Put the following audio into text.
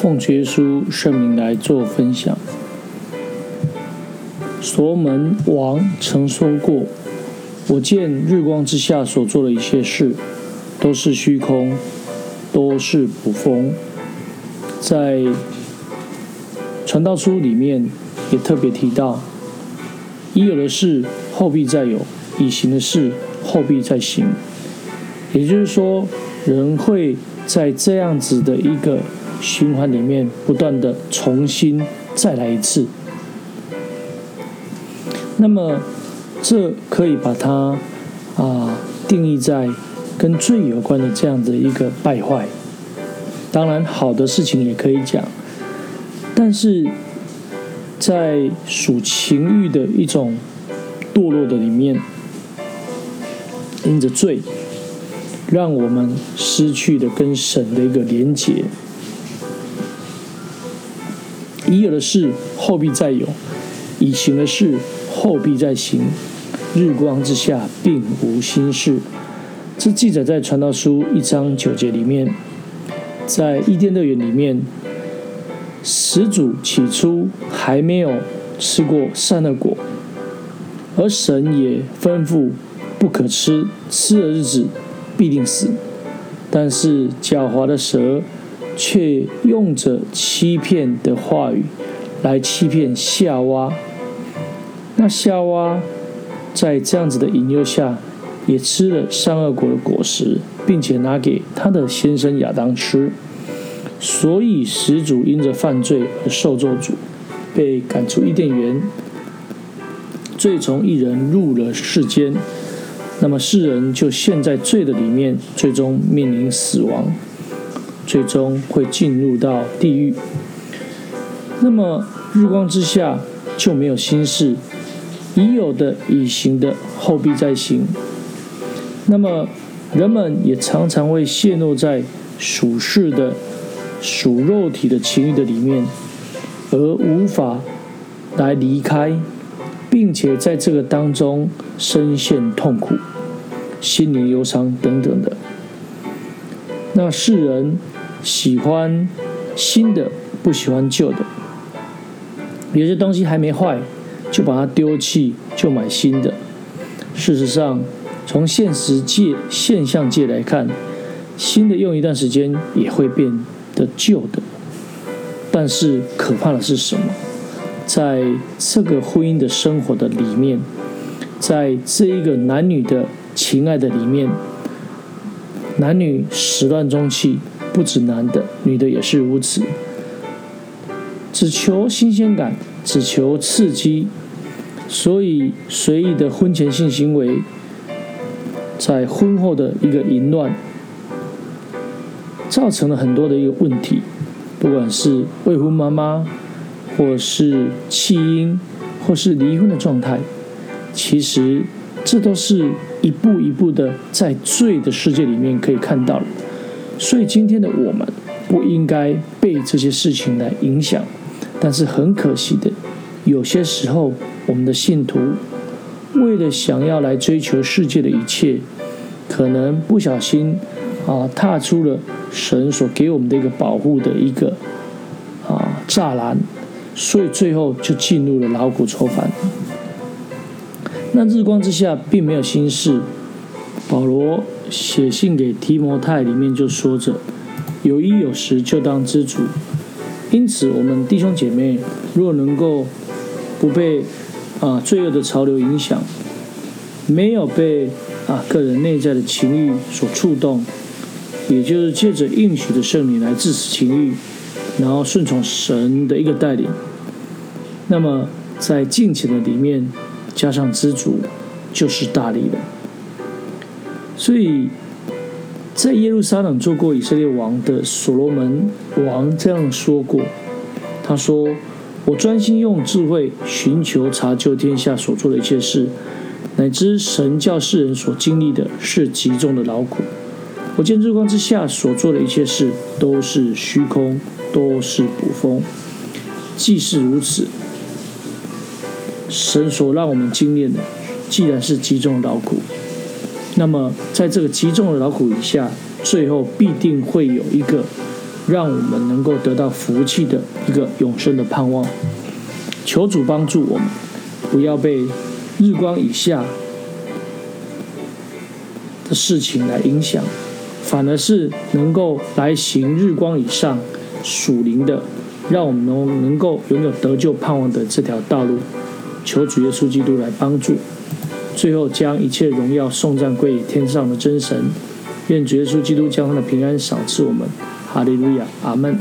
奉主耶稣圣名来做分享。所罗门王曾说过：“我见日光之下所做的一切事，都是虚空，都是捕风。”在传道书里面也特别提到：“已有的事，后必再有；已行的事，后必再行。”也就是说，人会在这样子的一个循环里面，不断的重新再来一次。那么，这可以把它啊、定义在跟罪有关的这样的一个败坏。当然，好的事情也可以讲，但是在属情欲的一种堕落的里面，因着罪。让我们失去的跟神的一个连结。已有的事，后必再有；已行的事，后必再行。日光之下，并无新事。这记载在传道书一章九节里面。在伊甸乐园里面，始祖起初还没有吃过善恶果，而神也吩咐不可吃，吃的日子。必定死，但是狡猾的蛇却用着欺骗的话语来欺骗夏娃。那夏娃在这样子的引诱下，也吃了善恶果的果实，并且拿给他的先生亚当吃。所以始祖因着犯罪而受咒诅，被赶出伊甸园，罪从一人入了世间。那么世人就陷在罪的里面，最终面临死亡，最终会进入到地狱。那么日光之下就没有新事，已有的、已行的，后必再行。那么人们也常常会陷落在属世的、属肉体的情欲的里面，而无法来离开。并且在这个当中深陷痛苦、心灵忧伤等等的。那世人喜欢新的，不喜欢旧的。有些东西还没坏，就把它丢弃，就买新的。事实上，从现实界、现象界来看，新的用一段时间也会变得旧的。但是可怕的是什么？在这个婚姻的生活的里面，在这一个男女的情爱的里面，男女始乱终弃，不止男的，女的也是如此。只求新鲜感，只求刺激，所以随意的婚前性行为，在婚后的一个淫乱，造成了很多的一个问题，不管是未婚妈妈。或是弃婴，或是离婚的状态，其实这都是一步一步的在罪的世界里面可以看到了。所以今天的我们不应该被这些事情来影响，但是很可惜的，有些时候我们的信徒为了想要来追求世界的一切，可能不小心啊踏出了神所给我们的一个保护的一个啊栅栏。所以最后就进入了劳苦愁烦。那日光之下并没有新事。保罗写信给提摩太里面就说着：有衣有食就当知足。因此，我们弟兄姐妹若能够不被啊罪恶的潮流影响，没有被啊个人内在的情欲所触动，也就是借着应许的圣灵来致死情欲，然后顺从神的一个带领。那么，在敬虔的里面加上知足，就是大利了。所以，在耶路撒冷做过以色列王的所罗门王这样说过：“他说，我专心用智慧寻求查究天下所做的一切事，乃知神教世人所经历的是极重的劳苦。我见日光之下所做的一切事都是虚空，都是捕风。既是如此。”神所让我们经验的，既然是极重的劳苦，那么在这个极重的劳苦以下，最后必定会有一个让我们能够得到福气的一个永生的盼望。求主帮助我们，不要被日光以下的事情来影响，反而是能够来行日光以上属灵的，让我们能能够拥有得救盼望的这条道路。求主耶稣基督来帮助，最后将一切荣耀送赞归于天上的真神。愿主耶稣基督将他的平安赏赐我们。哈利路亚，阿门。